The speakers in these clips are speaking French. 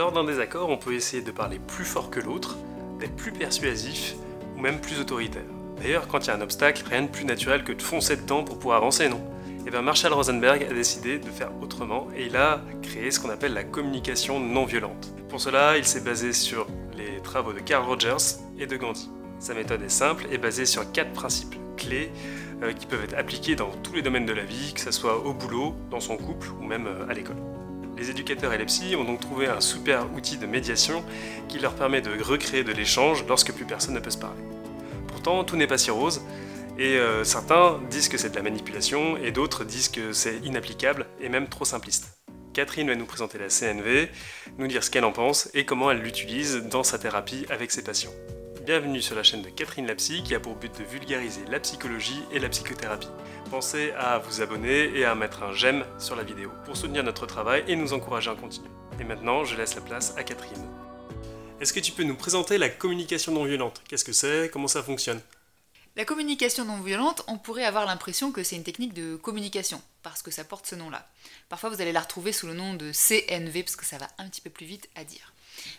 Lors d'un désaccord, on peut essayer de parler plus fort que l'autre, d'être plus persuasif ou même plus autoritaire. D'ailleurs, quand il y a un obstacle, rien de plus naturel que de foncer dedans pour pouvoir avancer, non? Et bien Marshall Rosenberg a décidé de faire autrement et il a créé ce qu'on appelle la communication non violente. Pour cela, il s'est basé sur les travaux de Carl Rogers et de Gandhi. Sa méthode est simple et basée sur quatre principes clés euh, qui peuvent être appliqués dans tous les domaines de la vie, que ce soit au boulot, dans son couple ou même euh, à l'école. Les éducateurs et les psys ont donc trouvé un super outil de médiation qui leur permet de recréer de l'échange lorsque plus personne ne peut se parler. Pourtant, tout n'est pas si rose, et euh, certains disent que c'est de la manipulation, et d'autres disent que c'est inapplicable et même trop simpliste. Catherine va nous présenter la CNV, nous dire ce qu'elle en pense et comment elle l'utilise dans sa thérapie avec ses patients. Bienvenue sur la chaîne de Catherine Lapsy qui a pour but de vulgariser la psychologie et la psychothérapie. Pensez à vous abonner et à mettre un j'aime sur la vidéo pour soutenir notre travail et nous encourager à continuer. Et maintenant, je laisse la place à Catherine. Est-ce que tu peux nous présenter la communication non violente? Qu'est-ce que c'est? Comment ça fonctionne? La communication non violente, on pourrait avoir l'impression que c'est une technique de communication, parce que ça porte ce nom-là. Parfois, vous allez la retrouver sous le nom de CNV, parce que ça va un petit peu plus vite à dire.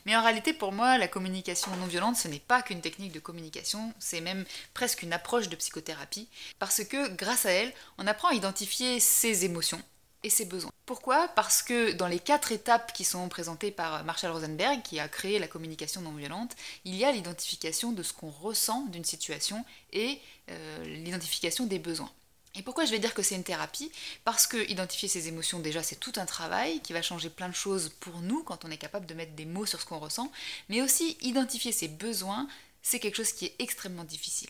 Mais en réalité, pour moi, la communication non violente, ce n'est pas qu'une technique de communication, c'est même presque une approche de psychothérapie, parce que grâce à elle, on apprend à identifier ses émotions, et ses besoins. Pourquoi? Parce que dans les quatre étapes qui sont présentées par Marshall Rosenberg, qui a créé la communication non violente, il y a l'identification de ce qu'on ressent d'une situation et euh, l'identification des besoins. Et pourquoi je vais dire que c'est une thérapie? Parce que identifier ses émotions, déjà, c'est tout un travail qui va changer plein de choses pour nous quand on est capable de mettre des mots sur ce qu'on ressent, mais aussi identifier ses besoins, c'est quelque chose qui est extrêmement difficile.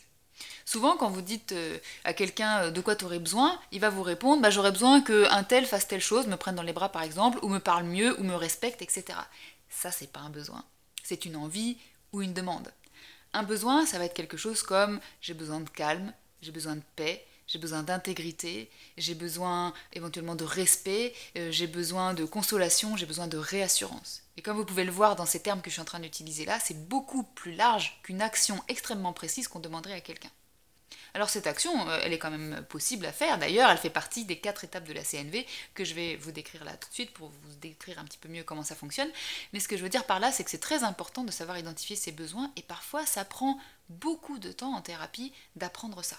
Souvent, quand vous dites euh, à quelqu'un euh, de quoi tu aurais besoin, il va vous répondre bah, J'aurais besoin qu'un tel fasse telle chose, me prenne dans les bras par exemple, ou me parle mieux, ou me respecte, etc. Ça, c'est pas un besoin. C'est une envie ou une demande. Un besoin, ça va être quelque chose comme J'ai besoin de calme, j'ai besoin de paix, j'ai besoin d'intégrité, j'ai besoin éventuellement de respect, euh, j'ai besoin de consolation, j'ai besoin de réassurance. Et comme vous pouvez le voir dans ces termes que je suis en train d'utiliser là, c'est beaucoup plus large qu'une action extrêmement précise qu'on demanderait à quelqu'un. Alors cette action, euh, elle est quand même possible à faire. D'ailleurs, elle fait partie des quatre étapes de la CNV que je vais vous décrire là tout de suite pour vous décrire un petit peu mieux comment ça fonctionne. Mais ce que je veux dire par là, c'est que c'est très important de savoir identifier ses besoins et parfois ça prend beaucoup de temps en thérapie d'apprendre ça.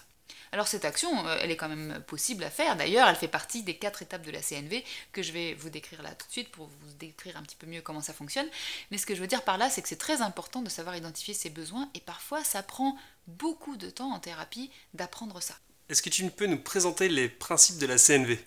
Alors cette action, euh, elle est quand même possible à faire. D'ailleurs, elle fait partie des quatre étapes de la CNV que je vais vous décrire là tout de suite pour vous décrire un petit peu mieux comment ça fonctionne. Mais ce que je veux dire par là, c'est que c'est très important de savoir identifier ses besoins et parfois ça prend beaucoup de temps en thérapie d'apprendre ça. Est-ce que tu peux nous présenter les principes de la CNV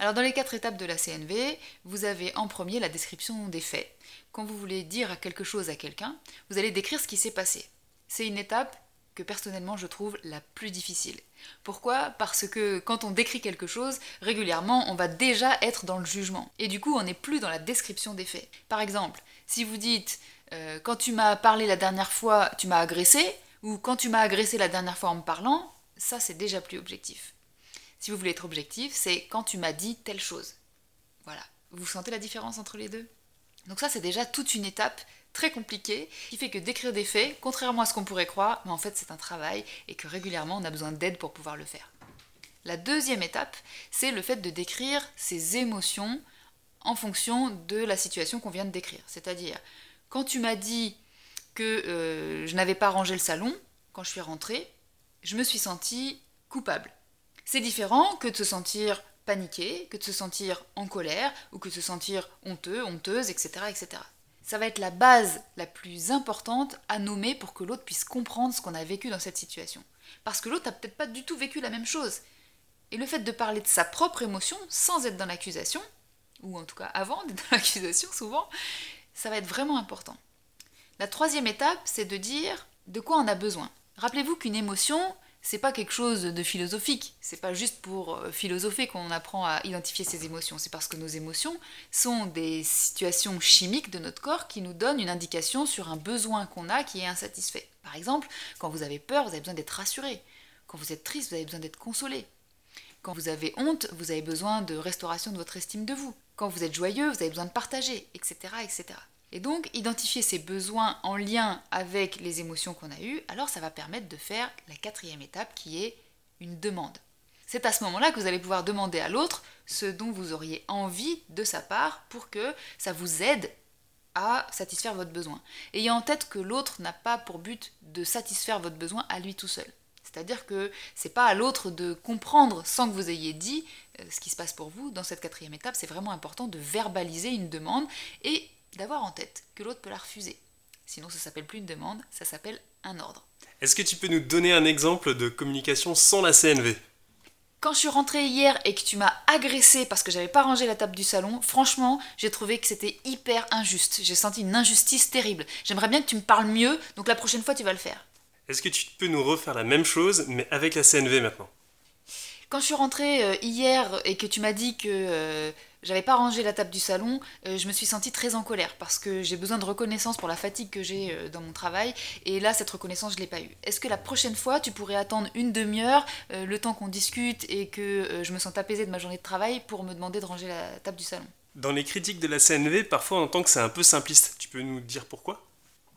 alors dans les quatre étapes de la CNV, vous avez en premier la description des faits. Quand vous voulez dire quelque chose à quelqu'un, vous allez décrire ce qui s'est passé. C'est une étape que personnellement je trouve la plus difficile. Pourquoi? Parce que quand on décrit quelque chose, régulièrement on va déjà être dans le jugement. Et du coup on n'est plus dans la description des faits. Par exemple, si vous dites euh, quand tu m'as parlé la dernière fois, tu m'as agressé, ou quand tu m'as agressé la dernière fois en me parlant, ça c'est déjà plus objectif. Si vous voulez être objectif, c'est quand tu m'as dit telle chose. Voilà. Vous sentez la différence entre les deux? Donc ça c'est déjà toute une étape très compliqué, qui fait que d'écrire des faits, contrairement à ce qu'on pourrait croire, mais en fait c'est un travail et que régulièrement on a besoin d'aide pour pouvoir le faire. La deuxième étape, c'est le fait de décrire ses émotions en fonction de la situation qu'on vient de décrire. C'est-à-dire, quand tu m'as dit que euh, je n'avais pas rangé le salon, quand je suis rentrée, je me suis sentie coupable. C'est différent que de se sentir paniqué, que de se sentir en colère, ou que de se sentir honteux, honteuse, etc. etc ça va être la base la plus importante à nommer pour que l'autre puisse comprendre ce qu'on a vécu dans cette situation. Parce que l'autre n'a peut-être pas du tout vécu la même chose. Et le fait de parler de sa propre émotion sans être dans l'accusation, ou en tout cas avant d'être dans l'accusation souvent, ça va être vraiment important. La troisième étape, c'est de dire de quoi on a besoin. Rappelez-vous qu'une émotion, c'est pas quelque chose de philosophique. C'est pas juste pour euh, philosopher qu'on apprend à identifier ses émotions. C'est parce que nos émotions sont des situations chimiques de notre corps qui nous donnent une indication sur un besoin qu'on a qui est insatisfait. Par exemple, quand vous avez peur, vous avez besoin d'être rassuré. Quand vous êtes triste, vous avez besoin d'être consolé. Quand vous avez honte, vous avez besoin de restauration de votre estime de vous. Quand vous êtes joyeux, vous avez besoin de partager, etc., etc. Et donc, identifier ses besoins en lien avec les émotions qu'on a eues, alors ça va permettre de faire la quatrième étape qui est une demande. C'est à ce moment-là que vous allez pouvoir demander à l'autre ce dont vous auriez envie de sa part pour que ça vous aide à satisfaire votre besoin. Ayez en tête que l'autre n'a pas pour but de satisfaire votre besoin à lui tout seul. C'est-à-dire que c'est pas à l'autre de comprendre sans que vous ayez dit euh, ce qui se passe pour vous. Dans cette quatrième étape, c'est vraiment important de verbaliser une demande et d'avoir en tête que l'autre peut la refuser. Sinon, ça s'appelle plus une demande, ça s'appelle un ordre. Est-ce que tu peux nous donner un exemple de communication sans la CNV quand je suis rentrée hier et que tu m'as agressé parce que j'avais pas rangé la table du salon, franchement, j'ai trouvé que c'était hyper injuste. J'ai senti une injustice terrible. J'aimerais bien que tu me parles mieux, donc la prochaine fois tu vas le faire. Est-ce que tu peux nous refaire la même chose, mais avec la CNV maintenant? Quand je suis rentrée euh, hier et que tu m'as dit que euh, j'avais pas rangé la table du salon, euh, je me suis sentie très en colère parce que j'ai besoin de reconnaissance pour la fatigue que j'ai dans mon travail. Et là cette reconnaissance je l'ai pas eue. Est-ce que la prochaine fois tu pourrais attendre une demi-heure le temps qu'on discute et que je me sente apaisée de ma journée de travail pour me demander de ranger la table du salon? Dans les critiques de la CNV, parfois on entend que c'est un peu simpliste. Tu peux nous dire pourquoi?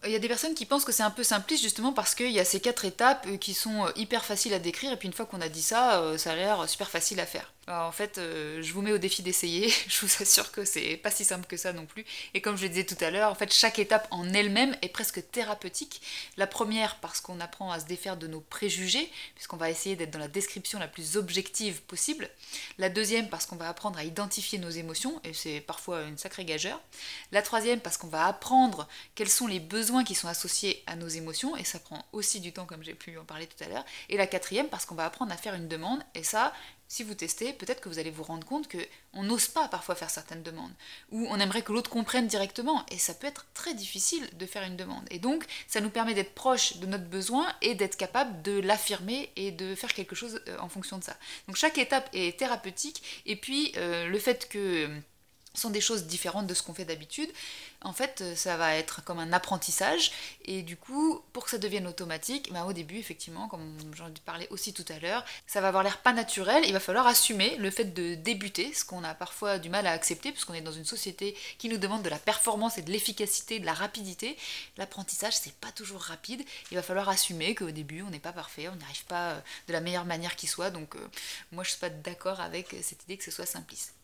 Il y a des personnes qui pensent que c'est un peu simpliste justement parce qu'il y a ces quatre étapes euh, qui sont euh, hyper faciles à décrire. Et puis une fois qu'on a dit ça, euh, ça a l'air super facile à faire en fait, euh, je vous mets au défi d'essayer. je vous assure que c'est pas si simple que ça non plus. Et comme je le disais tout à l'heure, en fait, chaque étape en elle-même est presque thérapeutique. La première parce qu'on apprend à se défaire de nos préjugés, puisqu'on va essayer d'être dans la description la plus objective possible. La deuxième parce qu'on va apprendre à identifier nos émotions, et c'est parfois une sacrée gageure. La troisième parce qu'on va apprendre quels sont les besoins qui sont associés à nos émotions, et ça prend aussi du temps comme j'ai pu en parler tout à l'heure. Et la quatrième parce qu'on va apprendre à faire une demande, et ça, si vous testez, peut-être que vous allez vous rendre compte que on n'ose pas parfois faire certaines demandes, ou on aimerait que l'autre comprenne directement, et ça peut être très difficile de faire une demande. Et donc, ça nous permet d'être proche de notre besoin et d'être capable de l'affirmer et de faire quelque chose euh, en fonction de ça. Donc chaque étape est thérapeutique, et puis euh, le fait que sont des choses différentes de ce qu'on fait d'habitude. En fait, euh, ça va être comme un apprentissage. Et du coup, pour que ça devienne automatique, ben, au début, effectivement, comme j'en ai parlé aussi tout à l'heure, ça va avoir l'air pas naturel. Il va falloir assumer le fait de débuter, ce qu'on a parfois du mal à accepter, puisqu'on est dans une société qui nous demande de la performance et de l'efficacité, de la rapidité. L'apprentissage, c'est pas toujours rapide. Il va falloir assumer qu'au début, on n'est pas parfait, on n'y arrive pas euh, de la meilleure manière qui soit. Donc, euh, moi, je suis pas d'accord avec cette idée que ce soit simpliste.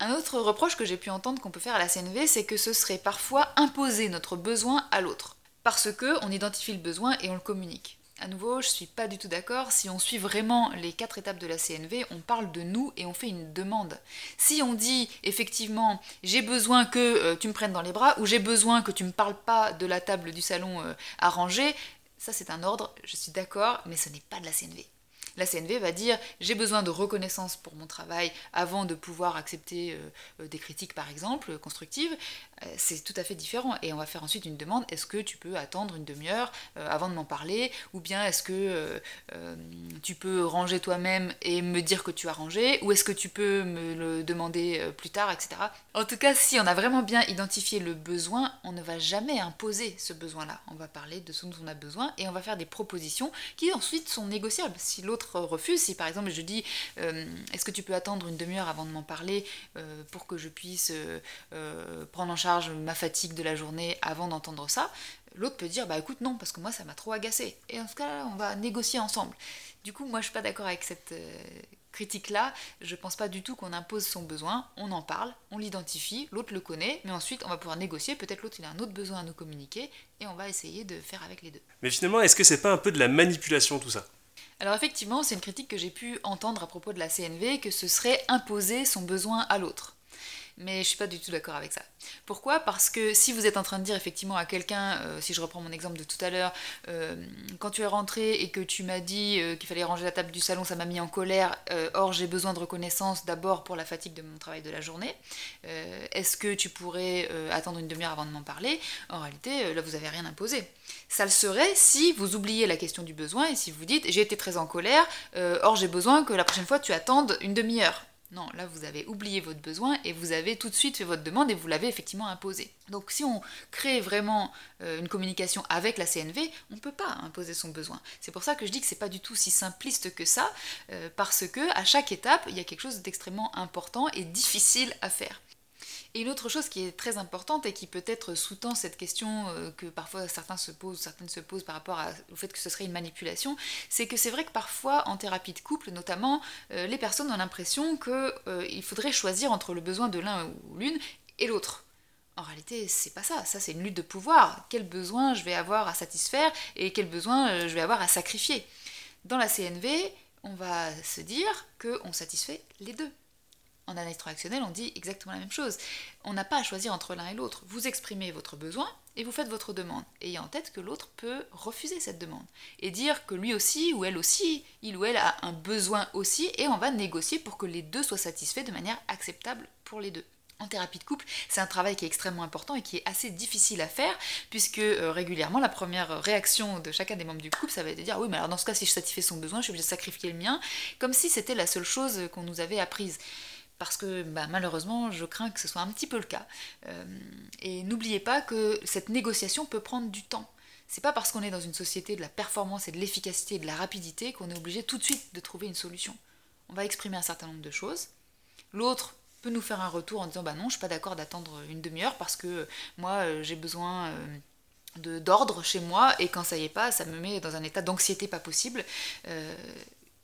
Un autre reproche que j'ai pu entendre qu'on peut faire à la CNV, c'est que ce serait parfois imposer notre besoin à l'autre. Parce que on identifie le besoin et on le communique. À nouveau, je suis pas du tout d'accord. Si on suit vraiment les quatre étapes de la CNV, on parle de nous et on fait une demande. Si on dit effectivement j'ai besoin que euh, tu me prennes dans les bras ou j'ai besoin que tu me parles pas de la table du salon euh, à ranger, ça c'est un ordre, je suis d'accord, mais ce n'est pas de la CNV la CNV va dire j'ai besoin de reconnaissance pour mon travail avant de pouvoir accepter euh, euh, des critiques par exemple constructives. Euh, c'est tout à fait différent et on va faire ensuite une demande est-ce que tu peux attendre une demi-heure avant de m'en parler? Ou bien est-ce que tu peux ranger toi-même et me dire que tu as rangé? Ou est-ce que tu peux me le demander plus tard etc. En tout cas si on a vraiment bien identifié le besoin on ne va jamais imposer ce besoin-là. On va parler de ce dont on a besoin et on va faire des propositions qui ensuite sont négociables. Refuse. Si par exemple je dis euh, est-ce que tu peux attendre une demi-heure avant de m'en parler euh, pour que je puisse euh, prendre en charge ma fatigue de la journée avant d'entendre ça, l'autre peut dire bah écoute non parce que moi ça m'a trop agacé. Et en ce cas-là on va négocier ensemble. Du coup moi je suis pas d'accord avec cette critique-là, je pense pas du tout qu'on impose son besoin, on en parle, on l'identifie, l'autre le connaît, mais ensuite on va pouvoir négocier, peut-être l'autre il a un autre besoin à nous communiquer, et on va essayer de faire avec les deux. Mais finalement, est-ce que c'est pas un peu de la manipulation tout ça? Alors effectivement, c'est une critique que j'ai pu entendre à propos de la CNV, que ce serait imposer son besoin à l'autre mais je suis pas du tout d'accord avec ça. Pourquoi? Parce que si vous êtes en train de dire effectivement à quelqu'un, euh, si je reprends mon exemple de tout à l'heure, euh, quand tu es rentré et que tu m'as dit euh, qu'il fallait ranger la table du salon, ça m'a mis en colère, or j'ai besoin de reconnaissance d'abord pour la fatigue de mon travail de la journée, est-ce que tu pourrais attendre une demi-heure avant de m'en parler? En réalité, là vous n'avez rien imposé. Ça le serait si vous oubliez la question du besoin et si vous dites j'ai été très en colère, or j'ai besoin que la prochaine fois tu attendes une demi-heure. Non, là vous avez oublié votre besoin et vous avez tout de suite fait votre demande et vous l'avez effectivement imposé. Donc si on crée vraiment euh, une communication avec la CNV, on ne peut pas imposer son besoin. C'est pour ça que je dis que c'est pas du tout si simpliste que ça, euh, parce que à chaque étape, il y a quelque chose d'extrêmement important et difficile à faire. Et une autre chose qui est très importante et qui peut-être sous-tend cette question euh, que parfois certains se posent, certaines se posent par rapport au fait que ce serait une manipulation, c'est que c'est vrai que parfois en thérapie de couple notamment, euh, les personnes ont l'impression qu'il euh, faudrait choisir entre le besoin de l'un ou l'une et l'autre. En réalité, c'est pas ça. Ça, c'est une lutte de pouvoir. Quel besoin je vais avoir à satisfaire et quel besoin je vais avoir à sacrifier? Dans la CNV, on va se dire qu'on satisfait les deux. En analyse transactionnelle, on dit exactement la même chose. On n'a pas à choisir entre l'un et l'autre. Vous exprimez votre besoin et vous faites votre demande, ayant en tête que l'autre peut refuser cette demande et dire que lui aussi ou elle aussi, il ou elle a un besoin aussi, et on va négocier pour que les deux soient satisfaits de manière acceptable pour les deux. En thérapie de couple, c'est un travail qui est extrêmement important et qui est assez difficile à faire, puisque euh, régulièrement, la première réaction de chacun des membres du couple, ça va être de dire oui, mais alors dans ce cas, si je satisfais son besoin, je suis obligé de sacrifier le mien, comme si c'était la seule chose qu'on nous avait apprise parce que bah, malheureusement, je crains que ce soit un petit peu le cas. Euh, et n'oubliez pas que cette négociation peut prendre du temps. C'est pas parce qu'on est dans une société de la performance et de l'efficacité et de la rapidité qu'on est obligé tout de suite de trouver une solution. On va exprimer un certain nombre de choses. L'autre peut nous faire un retour en disant bah non, je suis pas d'accord d'attendre une demi-heure parce que moi euh, j'ai besoin euh, d'ordre chez moi et quand ça y est pas, ça me met dans un état d'anxiété pas possible.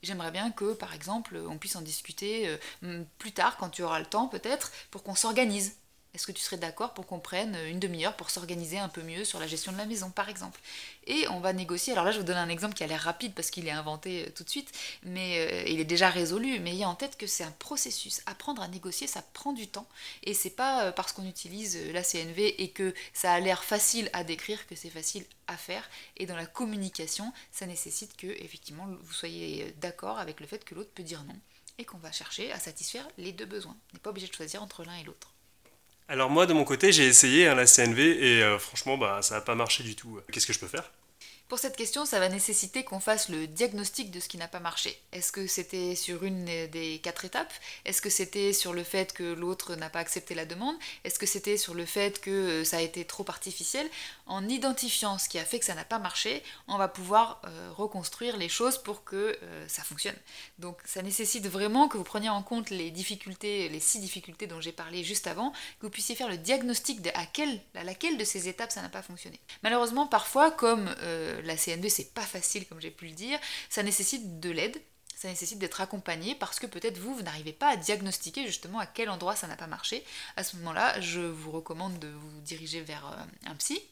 J'aimerais bien que, par exemple, on puisse en discuter euh, plus tard, quand tu auras le temps peut-être, pour qu'on s'organise. Est-ce que tu serais d'accord pour qu'on prenne une demi-heure pour s'organiser un peu mieux sur la gestion de la maison, par exemple? Et on va négocier. Alors là, je vous donne un exemple qui a l'air rapide parce qu'il est inventé euh, tout de suite, mais euh, il est déjà résolu. Mais ayez en tête que c'est un processus. Apprendre à négocier, ça prend du temps. Et c'est pas parce qu'on utilise la CNV et que ça a l'air facile à décrire que c'est facile à faire. Et dans la communication, ça nécessite que, effectivement, vous soyez d'accord avec le fait que l'autre peut dire non et qu'on va chercher à satisfaire les deux besoins. On n'est pas obligé de choisir entre l'un et l'autre. Alors moi de mon côté j'ai essayé hein, la CNV et euh, franchement bah, ça n'a pas marché du tout. Qu'est-ce que je peux faire? Pour cette question, ça va nécessiter qu'on fasse le diagnostic de ce qui n'a pas marché. Est-ce que c'était sur une des quatre étapes? Est-ce que c'était sur le fait que l'autre n'a pas accepté la demande? Est-ce que c'était sur le fait que euh, ça a été trop artificiel? En identifiant ce qui a fait que ça n'a pas marché, on va pouvoir euh, reconstruire les choses pour que euh, ça fonctionne. Donc ça nécessite vraiment que vous preniez en compte les difficultés, les six difficultés dont j'ai parlé juste avant, que vous puissiez faire le diagnostic de à, laquelle de ces étapes ça n'a pas fonctionné. Malheureusement, parfois, comme la CNV, c'est pas facile, comme j'ai pu le dire. Ça nécessite de l'aide, ça nécessite d'être accompagné parce que peut-être vous, vous n'arrivez pas à diagnostiquer justement à quel endroit ça n'a pas marché. À ce moment-là, je vous recommande de vous diriger vers euh, un psy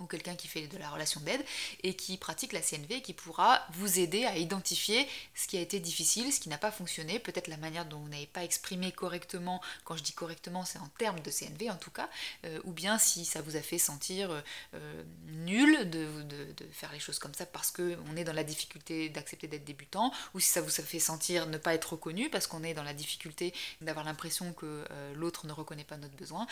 ou quelqu'un qui fait de la relation d'aide et qui pratique la CNV qui pourra vous aider à identifier ce qui a été difficile, ce qui n'a pas fonctionné, peut-être la manière dont vous n'avez pas exprimé correctement, quand je dis correctement c'est en termes de CNV en tout cas, euh, ou bien si ça vous a fait sentir euh, nul de, faire les choses comme ça parce qu'on est dans la difficulté d'accepter d'être débutant, ou si ça vous a fait sentir ne pas être reconnu parce qu'on est dans la difficulté d'avoir l'impression que euh, l'autre ne reconnaît pas notre besoin.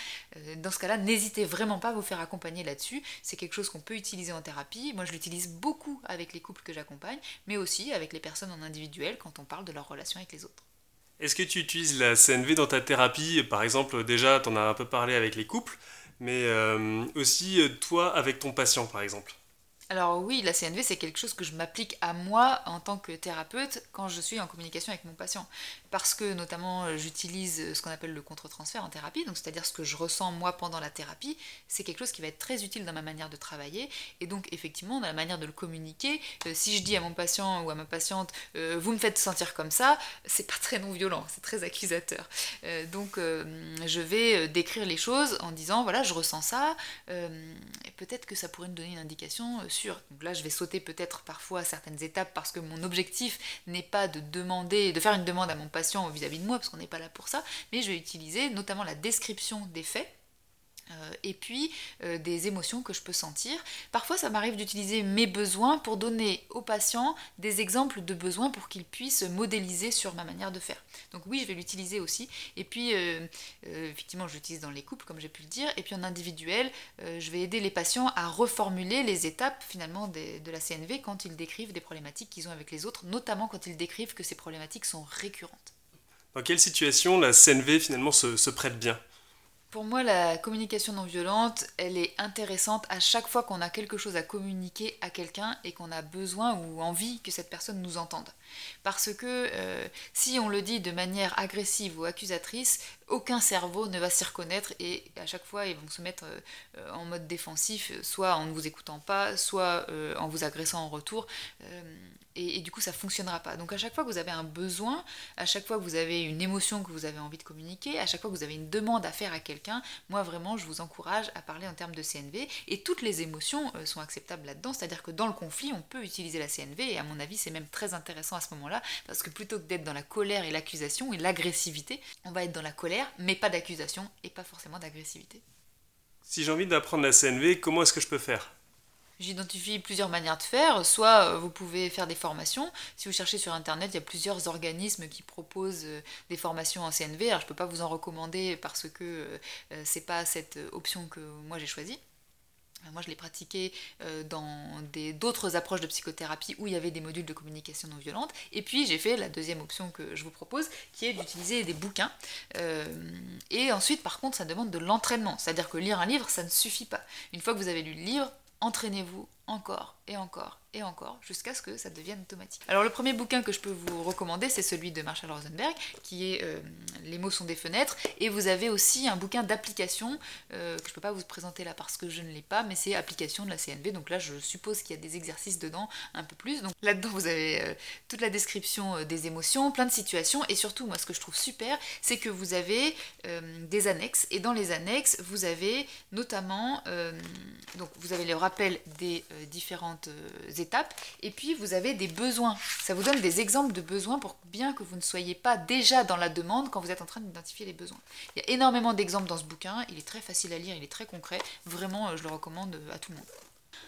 dans ce cas-là, n'hésitez vraiment pas à vous faire accompagner là-dessus c'est quelque chose qu'on peut utiliser en thérapie. Moi, je l'utilise beaucoup avec les couples que j'accompagne, mais aussi avec les personnes en individuel quand on parle de leur relation avec les autres. Est-ce que tu utilises la CNV dans ta thérapie? Par exemple, déjà, tu en as un peu parlé avec les couples, mais euh, aussi euh, toi avec ton patient, par exemple. Alors oui, la CNV, c'est quelque chose que je m'applique à moi en tant que thérapeute quand je suis en communication avec mon patient. Parce que notamment, euh, j'utilise euh, ce qu'on appelle le contre-transfert en thérapie, donc c'est-à-dire ce que je ressens moi pendant la thérapie, c'est quelque chose qui va être très utile dans ma manière de travailler. Et donc effectivement, dans la manière de le communiquer, euh, si je dis à mon patient ou à ma patiente, vous me faites sentir comme ça, c'est pas très non violent, c'est très accusateur. donc je vais décrire les choses en disant, voilà, je ressens ça, et peut-être que ça pourrait me donner une indication donc là, je vais sauter peut-être parfois certaines étapes parce que mon objectif n'est pas de demander, de faire une demande à mon patient vis-à-vis -vis de moi, parce qu'on n'est pas là pour ça, mais je vais utiliser notamment la description des faits et puis euh, des émotions que je peux sentir. Parfois, ça m'arrive d'utiliser mes besoins pour donner aux patients des exemples de besoins pour qu'ils puissent modéliser sur ma manière de faire. Donc oui, je vais l'utiliser aussi. Et puis, euh, effectivement, je l'utilise dans les couples, comme j'ai pu le dire. Et puis en individuel, je vais aider les patients à reformuler les étapes finalement de la CNV quand ils décrivent des problématiques qu'ils ont avec les autres, notamment quand ils décrivent que ces problématiques sont récurrentes. Dans quelle situation la CNV finalement se prête bien? Pour moi, la communication non violente, elle est intéressante à chaque fois qu'on a quelque chose à communiquer à quelqu'un et qu'on a besoin ou envie que cette personne nous entende. Parce que euh, si on le dit de manière agressive ou accusatrice, aucun cerveau ne va s'y reconnaître et à chaque fois ils vont se mettre euh, en mode défensif, soit en ne vous écoutant pas, soit euh, en vous agressant en retour. Et, du coup, ça fonctionnera pas. Donc, à chaque fois que vous avez un besoin, à chaque fois que vous avez une émotion que vous avez envie de communiquer, à chaque fois que vous avez une demande à faire à quelqu'un, moi vraiment, je vous encourage à parler en termes de CNV. Et toutes les émotions sont acceptables là-dedans. C'est-à-dire que dans le conflit, on peut utiliser la CNV. Et à mon avis, c'est même très intéressant à ce moment-là, parce que plutôt que d'être dans la colère et l'accusation et l'agressivité, on va être dans la colère, mais pas d'accusation et pas forcément d'agressivité. Si j'ai envie d'apprendre la CNV, comment est-ce que je peux faire? J'identifie plusieurs manières de faire. Soit euh, vous pouvez faire des formations. Si vous cherchez sur internet, il y a plusieurs organismes qui proposent euh, des formations en CNV. Alors je ne peux pas vous en recommander parce que euh, c'est pas cette option que moi j'ai choisie. Moi, je l'ai pratiqué euh, dans d'autres approches de psychothérapie où il y avait des modules de communication non violente. Et puis, j'ai fait la deuxième option que je vous propose, qui est d'utiliser des bouquins. Euh, et ensuite, par contre, ça demande de l'entraînement. C'est-à-dire que lire un livre, ça ne suffit pas. Une fois que vous avez lu le livre, entraînez-vous encore et encore et encore jusqu'à ce que ça devienne automatique. Alors le premier bouquin que je peux vous recommander, c'est celui de Marshall Rosenberg, qui est euh, Les mots sont des fenêtres, et vous avez aussi un bouquin d'application euh, que je ne peux pas vous présenter là parce que je ne l'ai pas, mais c'est application de la CNV, donc là je suppose qu'il y a des exercices dedans un peu plus. Donc là-dedans vous avez euh, toute la description des émotions, plein de situations, et surtout moi ce que je trouve super, c'est que vous avez des annexes, et dans les annexes vous avez notamment, donc vous avez le rappel des différentes étapes. Et puis vous avez des besoins. Ça vous donne des exemples de besoins pour bien que vous ne soyez pas déjà dans la demande quand vous êtes en train d'identifier les besoins. Il y a énormément d'exemples dans ce bouquin. Il est très facile à lire, il est très concret. Vraiment, euh, je le recommande à tout le monde.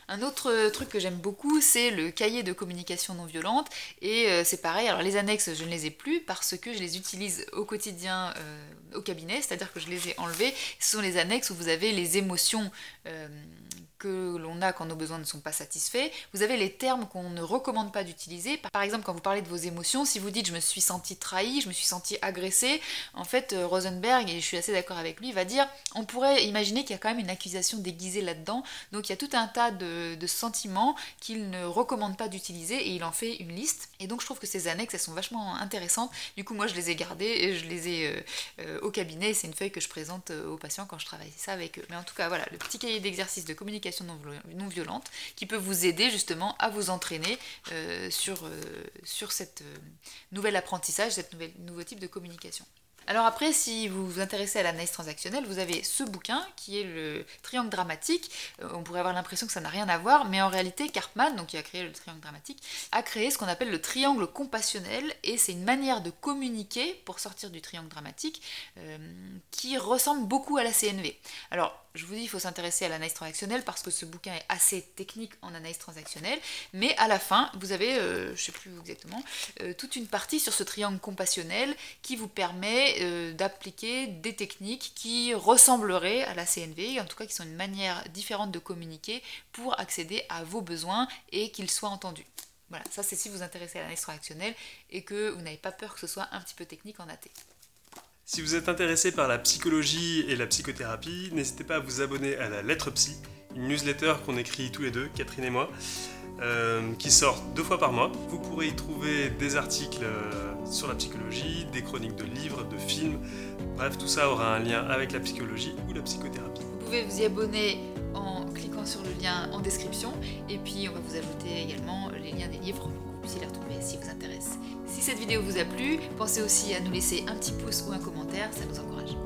Un autre truc que j'aime beaucoup, c'est le cahier de communication non violente. Et euh, c'est pareil, alors les annexes, je ne les ai plus parce que je les utilise au quotidien euh, au cabinet, c'est-à-dire que je les ai enlevées. Ce sont les annexes où vous avez les émotions que l'on a quand nos besoins ne sont pas satisfaits. Vous avez les termes qu'on ne recommande pas d'utiliser. Par exemple, quand vous parlez de vos émotions, si vous dites je me suis senti trahi, je me suis senti agressé, en fait, euh, Rosenberg, et je suis assez d'accord avec lui, va dire on pourrait imaginer qu'il y a quand même une accusation déguisée là-dedans. Donc il y a tout un tas de, sentiments qu'il ne recommande pas d'utiliser et il en fait une liste. Et donc je trouve que ces annexes, elles sont vachement intéressantes. Du coup, moi, je les ai gardées et je les ai euh, euh, au cabinet. C'est une feuille que je présente aux patients quand je travaille ça avec eux. Mais en tout cas, voilà, le petit cahier d'exercice de communication non, violente qui peut vous aider justement à vous entraîner euh, sur, euh, sur cette euh, nouvel apprentissage, cette nouvelle, nouveau type de communication. Alors après, si vous vous intéressez à l'analyse transactionnelle, vous avez ce bouquin qui est le triangle dramatique. On pourrait avoir l'impression que ça n'a rien à voir, mais en réalité, Karpman, donc qui a créé le triangle dramatique, a créé ce qu'on appelle le triangle compassionnel, et c'est une manière de communiquer pour sortir du triangle dramatique qui ressemble beaucoup à la CNV. Alors je vous dis, il faut s'intéresser à l'analyse transactionnelle parce que ce bouquin est assez technique en analyse transactionnelle. Mais à la fin, vous avez, euh, je ne sais plus exactement, euh, toute une partie sur ce triangle compassionnel qui vous permet euh, d'appliquer des techniques qui ressembleraient à la CNV, en tout cas qui sont une manière différente de communiquer pour accéder à vos besoins et qu'ils soient entendus. Voilà, ça c'est si vous vous intéressez à l'analyse transactionnelle et que vous n'avez pas peur que ce soit un petit peu technique en AT. Si vous êtes intéressé par la psychologie et la psychothérapie, n'hésitez pas à vous abonner à la Lettre Psy, une newsletter qu'on écrit tous les deux, Catherine et moi, euh, qui sort deux fois par mois. Vous pourrez y trouver des articles euh, sur la psychologie, des chroniques de livres, de films. Bref, tout ça aura un lien avec la psychologie ou la psychothérapie. Vous pouvez vous y abonner en cliquant sur le lien en description et puis on va vous ajouter également les liens des livres puissiez les retrouver si vous intéresse. Si cette vidéo vous a plu, pensez aussi à nous laisser un petit pouce ou un commentaire, ça nous encourage.